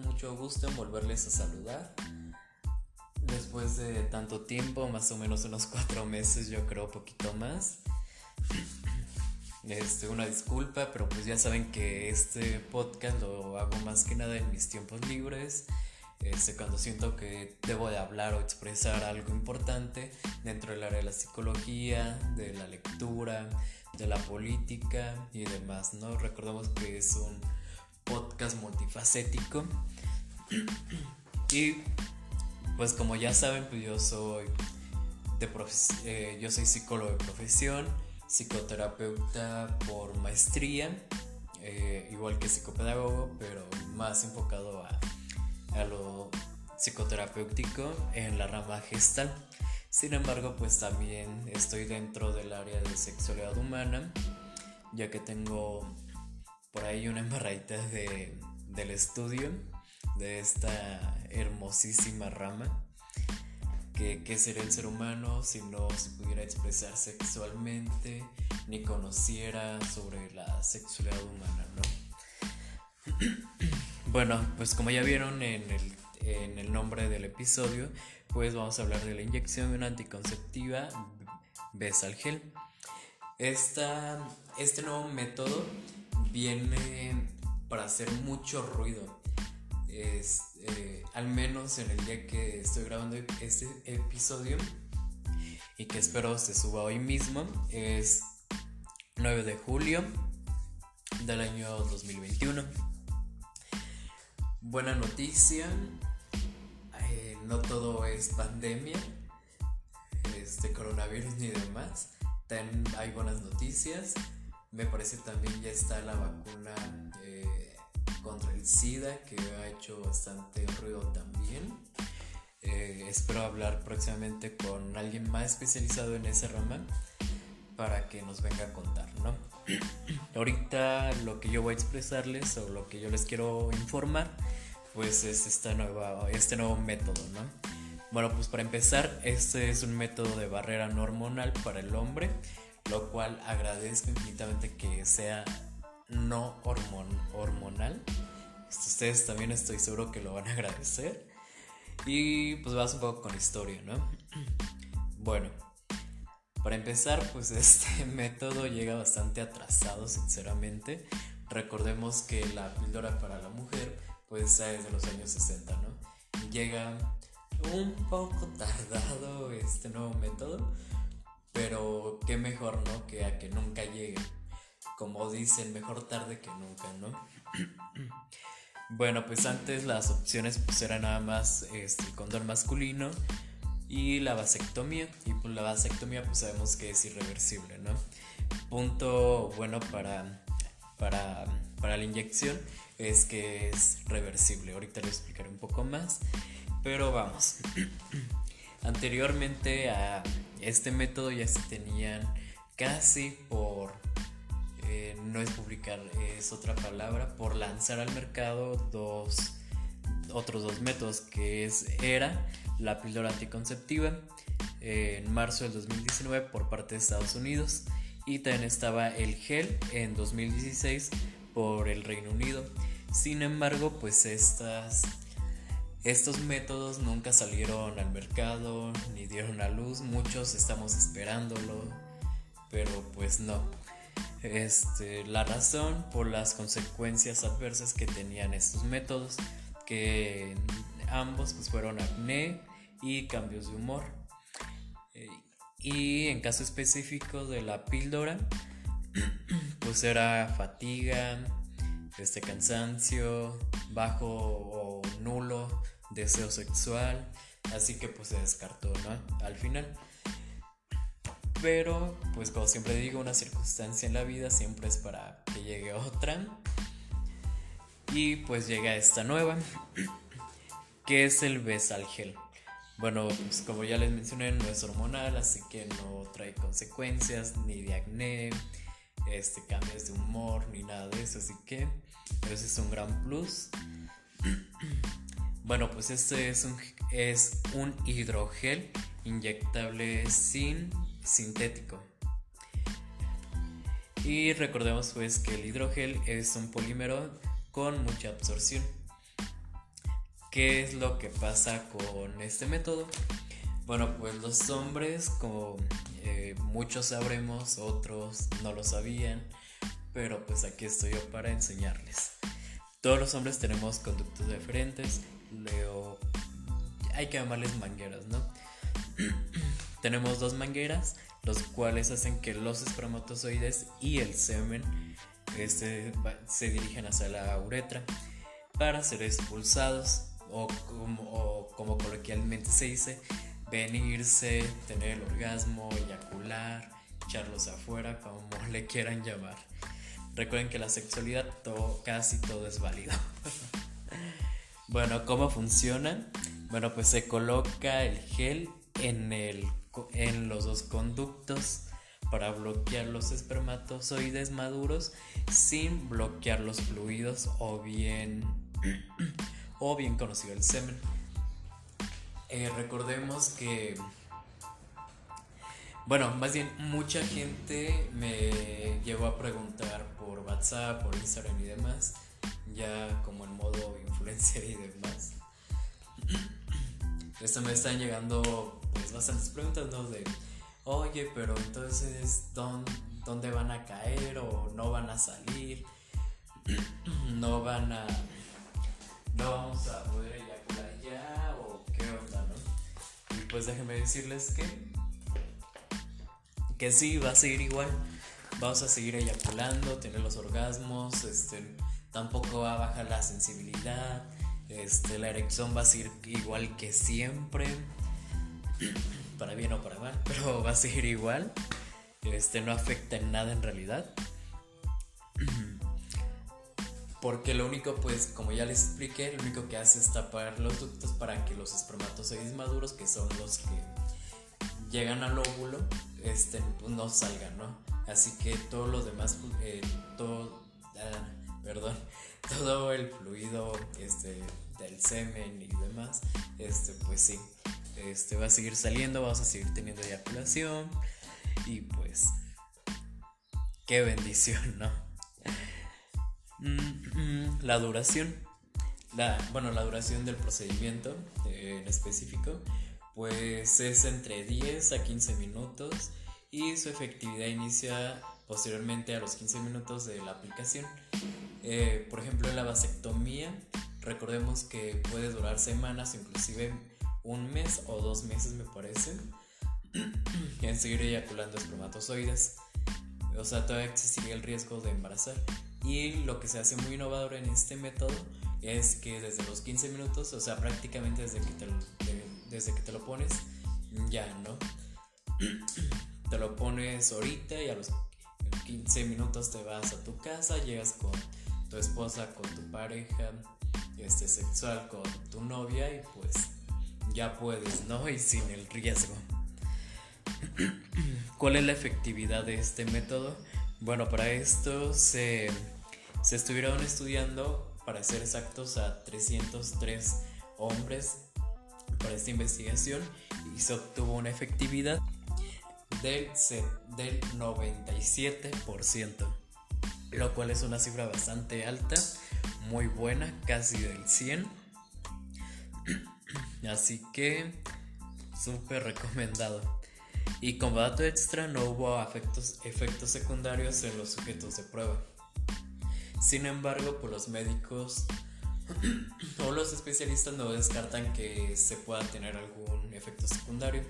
mucho gusto en volverles a saludar. Después de tanto tiempo, más o menos unos cuatro meses, yo creo, poquito más. Este, una disculpa, pero pues ya saben que este podcast lo hago más que nada en mis tiempos libres. Este, cuando siento que debo de hablar o expresar algo importante dentro del área de la psicología, de la lectura, de la política y demás, ¿no? Recordemos que es un podcast multifacético. y pues como ya saben, pues yo soy de eh, yo soy psicólogo de profesión, psicoterapeuta por maestría, eh, igual que psicopedagogo, pero más enfocado a, a lo psicoterapéutico en la rama gestal. Sin embargo, pues también estoy dentro del área de sexualidad humana, ya que tengo por ahí una embarradita de, del estudio de esta hermosísima rama. Que, ¿Qué sería el ser humano si no se pudiera expresar sexualmente ni conociera sobre la sexualidad humana, ¿no? Bueno, pues como ya vieron en el, nombre del episodio, pues vamos a hablar de la inyección anticonceptiva Besalgel. Esta, este nuevo método viene para hacer mucho ruido. Eh, al menos en el día que estoy grabando este episodio y que espero se suba hoy mismo, es 9 de julio del año 2021. Buena noticia, eh, no todo es pandemia, este coronavirus ni demás. También hay buenas noticias. Me parece también ya está la vacuna eh, contra el SIDA que ha hecho bastante ruido también. Eh, espero hablar próximamente con alguien más especializado en ese rama para que nos venga a contar, ¿no? Ahorita lo que yo voy a expresarles o lo que yo les quiero informar pues es esta nueva, este nuevo método, ¿no? Bueno, pues para empezar, este es un método de barrera no hormonal para el hombre lo cual agradezco infinitamente que sea no hormonal. Ustedes también estoy seguro que lo van a agradecer. Y pues vas un poco con historia, ¿no? Bueno, para empezar, pues este método llega bastante atrasado, sinceramente. Recordemos que la píldora para la mujer, pues es de los años 60, ¿no? Llega un poco tardado este nuevo método pero qué mejor, ¿no? Que a que nunca llegue. Como dicen, mejor tarde que nunca, ¿no? bueno, pues antes las opciones pues eran nada más este, el condón masculino y la vasectomía. Y pues la vasectomía pues sabemos que es irreversible, ¿no? Punto bueno para, para, para la inyección es que es reversible. Ahorita les explicaré un poco más. Pero vamos. Anteriormente a este método ya se tenían casi por, eh, no es publicar, es otra palabra, por lanzar al mercado dos, otros dos métodos, que es, era la píldora anticonceptiva en marzo del 2019 por parte de Estados Unidos y también estaba el gel en 2016 por el Reino Unido. Sin embargo, pues estas estos métodos nunca salieron al mercado ni dieron a luz, muchos estamos esperándolo, pero pues no. Este, la razón por las consecuencias adversas que tenían estos métodos, que ambos pues fueron acné y cambios de humor. Y en caso específico de la píldora, pues era fatiga, este cansancio, bajo o nulo deseo sexual, así que pues se descartó, ¿no? Al final. Pero, pues como siempre digo, una circunstancia en la vida siempre es para que llegue otra. Y pues llega esta nueva, que es el Besalgel. Bueno, pues como ya les mencioné, no es hormonal, así que no trae consecuencias ni de acné, este, cambios de humor, ni nada de eso. Así que ese es un gran plus. Bueno, pues este es un, es un hidrogel inyectable sin sintético. Y recordemos pues que el hidrogel es un polímero con mucha absorción. ¿qué es lo que pasa con este método? Bueno, pues los hombres, como eh, muchos sabremos, otros no lo sabían, pero pues aquí estoy yo para enseñarles. Todos los hombres tenemos conductos diferentes, leo, hay que llamarles mangueras, ¿no? tenemos dos mangueras, los cuales hacen que los espermatozoides y el semen este, se dirigen hacia la uretra para ser expulsados o como, como coloquialmente se dice, venirse, tener el orgasmo, eyacular, echarlos afuera, como le quieran llamar. Recuerden que la sexualidad casi todo es válido. bueno, ¿cómo funciona? Bueno, pues se coloca el gel en, el, en los dos conductos para bloquear los espermatozoides maduros sin bloquear los fluidos o bien o bien conocido el semen. Eh, recordemos que, bueno, más bien mucha gente me llegó a preguntar por WhatsApp, por Instagram y demás, ya como en modo influencer y demás. Esto me están llegando pues bastantes preguntas, ¿no? De, oye, pero entonces, ¿dónde, ¿dónde van a caer o no van a salir? ¿No van a no vamos a poder eyacular ya o qué onda, ¿no? Y pues déjenme decirles que que sí, va a seguir igual. Vamos a seguir eyaculando, tener los orgasmos, este, tampoco va a bajar la sensibilidad, este, la erección va a seguir igual que siempre, para bien o para mal, pero va a seguir igual, este, no afecta en nada en realidad. Porque lo único, pues, como ya les expliqué, lo único que hace es tapar los ductos para que los espermatozoides maduros, que son los que llegan al óvulo, este, pues, no salgan, ¿no? Así que todo lo demás, eh, todo, ah, perdón, todo el fluido este, del semen y demás, este, pues sí, este, va a seguir saliendo, vamos a seguir teniendo eyaculación y pues, qué bendición, ¿no? Mm, la duración. La, bueno, la duración del procedimiento en específico, pues es entre 10 a 15 minutos y su efectividad inicia posteriormente a los 15 minutos de la aplicación. Eh, por ejemplo, la vasectomía, recordemos que puede durar semanas, inclusive un mes o dos meses me parece, en seguir eyaculando espermatozoides. O sea, todavía existiría el riesgo de embarazar. Y lo que se hace muy innovador en este método es que desde los 15 minutos, o sea, prácticamente desde que te lo, desde que te lo pones, ya, ¿no? Te lo pones ahorita y a los 15 minutos te vas a tu casa, llegas con tu esposa, con tu pareja este, sexual, con tu novia y pues ya puedes, ¿no? Y sin el riesgo. ¿Cuál es la efectividad de este método? Bueno, para esto se, estuvieron estudiando, para ser exactos, a 303 hombres para esta investigación y se obtuvo una efectividad del, del 97%, lo cual es una cifra bastante alta, muy buena, casi del 100. Así que súper recomendado. Y como dato extra, no hubo efectos, efectos secundarios en los sujetos de prueba. Sin embargo, por los médicos o los especialistas no descartan que se pueda tener algún efecto secundario.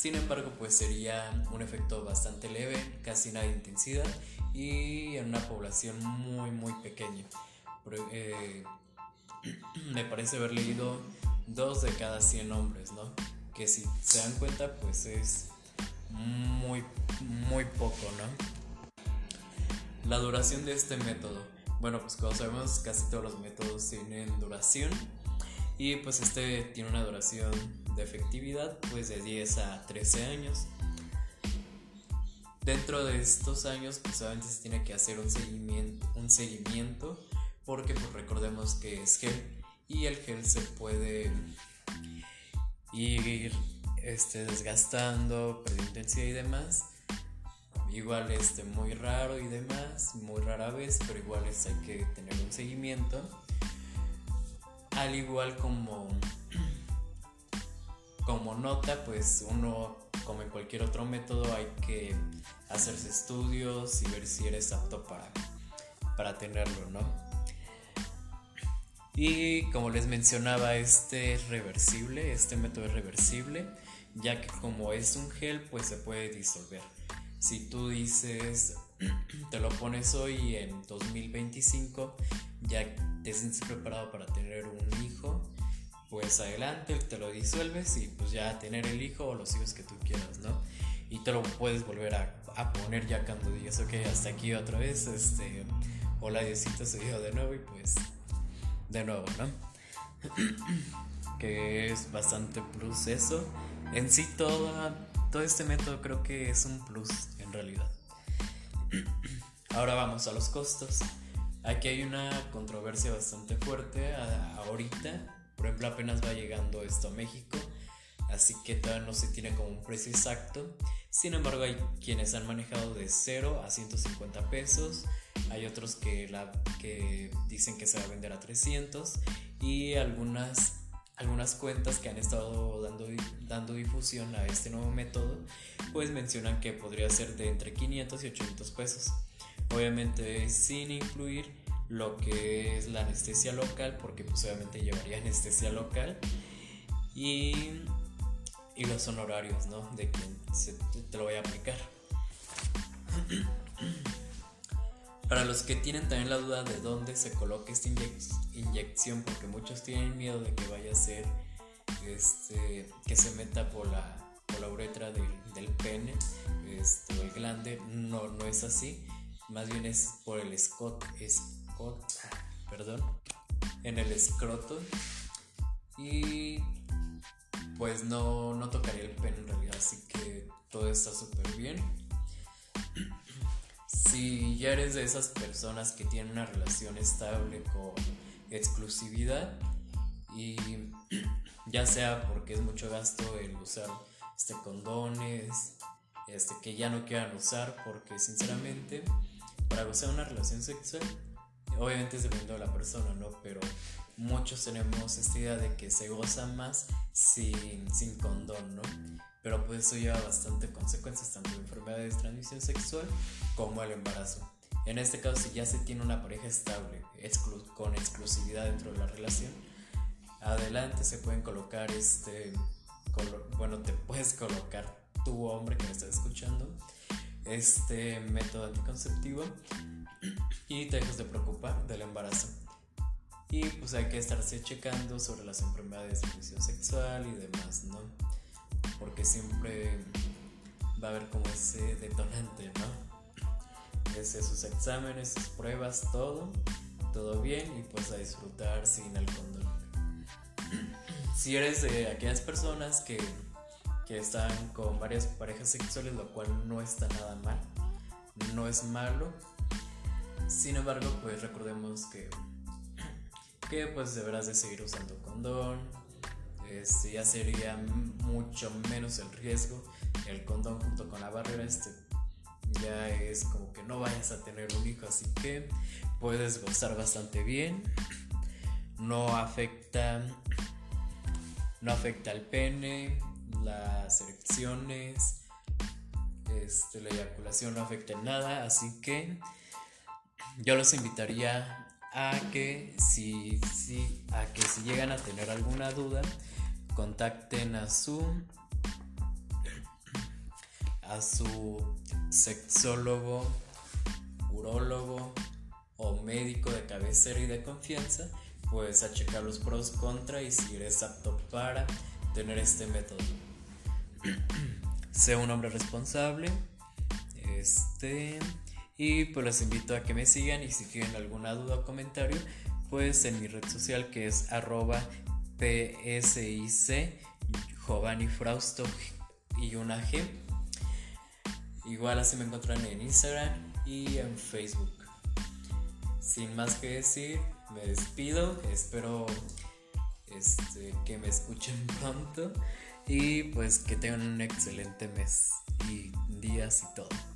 Sin embargo, pues sería un efecto bastante leve, casi nada de intensidad y en una población muy muy pequeña. Eh, me parece haber leído dos de cada 100 hombres, ¿no? Que si se dan cuenta, pues es muy, muy poco, ¿no? La duración de este método. Bueno, pues como sabemos, casi todos los métodos tienen duración. Y pues este tiene una duración de efectividad pues de 10 a 13 años. Dentro de estos años pues solamente se tiene que hacer un seguimiento, un seguimiento porque pues recordemos que es gel y el gel se puede ir este, desgastando, perdiendo intensidad y demás. Igual este, muy raro y demás, muy rara vez, pero igual es, hay que tener un seguimiento. Al igual como como nota, pues uno como en cualquier otro método hay que hacerse estudios y ver si eres apto para, para tenerlo, ¿no? Y como les mencionaba, este es reversible, este método es reversible, ya que como es un gel, pues se puede disolver. Si tú dices, te lo pones hoy en 2025 ya te sientes preparado para tener un pues adelante, te lo disuelves y pues ya tener el hijo o los hijos que tú quieras, ¿no? Y te lo puedes volver a, poner ya cuando digas, ok, hasta aquí otra vez, este, hola Diosito, soy yo de nuevo y pues de nuevo, ¿no? que es bastante plus eso. En sí todo, todo este método creo que es un plus en realidad. Ahora vamos a los costos. Aquí hay una controversia bastante fuerte ahorita por ejemplo, apenas va llegando esto a México, así que todavía no se tiene como un precio exacto. Sin embargo, hay quienes han manejado de 0 a 150 pesos, hay otros que, la, que dicen que se va a vender a 300 y algunas, algunas cuentas que han estado dando, dando difusión a este nuevo método, pues mencionan que podría ser de entre 500 y 800 pesos. Obviamente sin incluir lo que es la anestesia local, porque pues obviamente llevaría anestesia local, y, y los honorarios, ¿no? De quien se, te lo voy a aplicar. Para los que tienen también la duda de dónde se coloque esta inyección, porque muchos tienen miedo de que vaya a ser este, que se meta por la, por la uretra del, del pene este, el glande, no, no es así, más bien es por el Scott, es perdón, en el escroto. Y pues no, no tocaría el pene en realidad, así que todo está súper bien. Si ya eres de esas personas que tienen una relación estable con exclusividad y ya sea porque es mucho gasto el usar este condones, este que ya no quieran usar porque sinceramente para gozar una relación sexual obviamente es dependiendo de la persona, ¿no? Pero muchos tenemos esta idea de que se goza más sin, sin condón, ¿no? Pero pues eso lleva bastante consecuencias, tanto de enfermedades de transmisión sexual como el embarazo. En este caso, si ya se tiene una pareja estable, con exclusividad dentro de la relación, adelante se pueden colocar este, bueno, te puedes colocar tu hombre que me está escuchando, este método anticonceptivo y te dejas de preocupar del embarazo. Y pues hay que estarse checando sobre las enfermedades de transmisión sexual y demás, ¿no? Porque siempre va a haber como ese detonante, ¿no? Ese, sus exámenes, sus pruebas, todo, todo bien y pues a disfrutar sin el condón. Si eres de aquellas personas que, que están con varias parejas sexuales, lo cual no está nada mal, no es malo, sin embargo, pues recordemos que, que pues deberás de seguir usando condón. Este, ya sería mucho menos el riesgo. El condón junto con la barrera este, ya es como que no vayas a tener un hijo, así que puedes gozar bastante bien. No afecta, no afecta al pene, las erecciones, este, la eyaculación no afecta en nada, así que yo los invitaría a que si, si, a que si llegan a tener alguna duda, contacten a su a su sexólogo, urólogo o médico de cabecera y de confianza, pues a checar los pros contra y si eres apto para tener este método. sea un hombre responsable. Este y pues los invito a que me sigan y si tienen alguna duda o comentario, pues en mi red social que es arroba psic Giovanni y una G. Igual así me encuentran en Instagram y en Facebook. Sin más que decir, me despido. Espero este, que me escuchen pronto y pues que tengan un excelente mes y días y todo.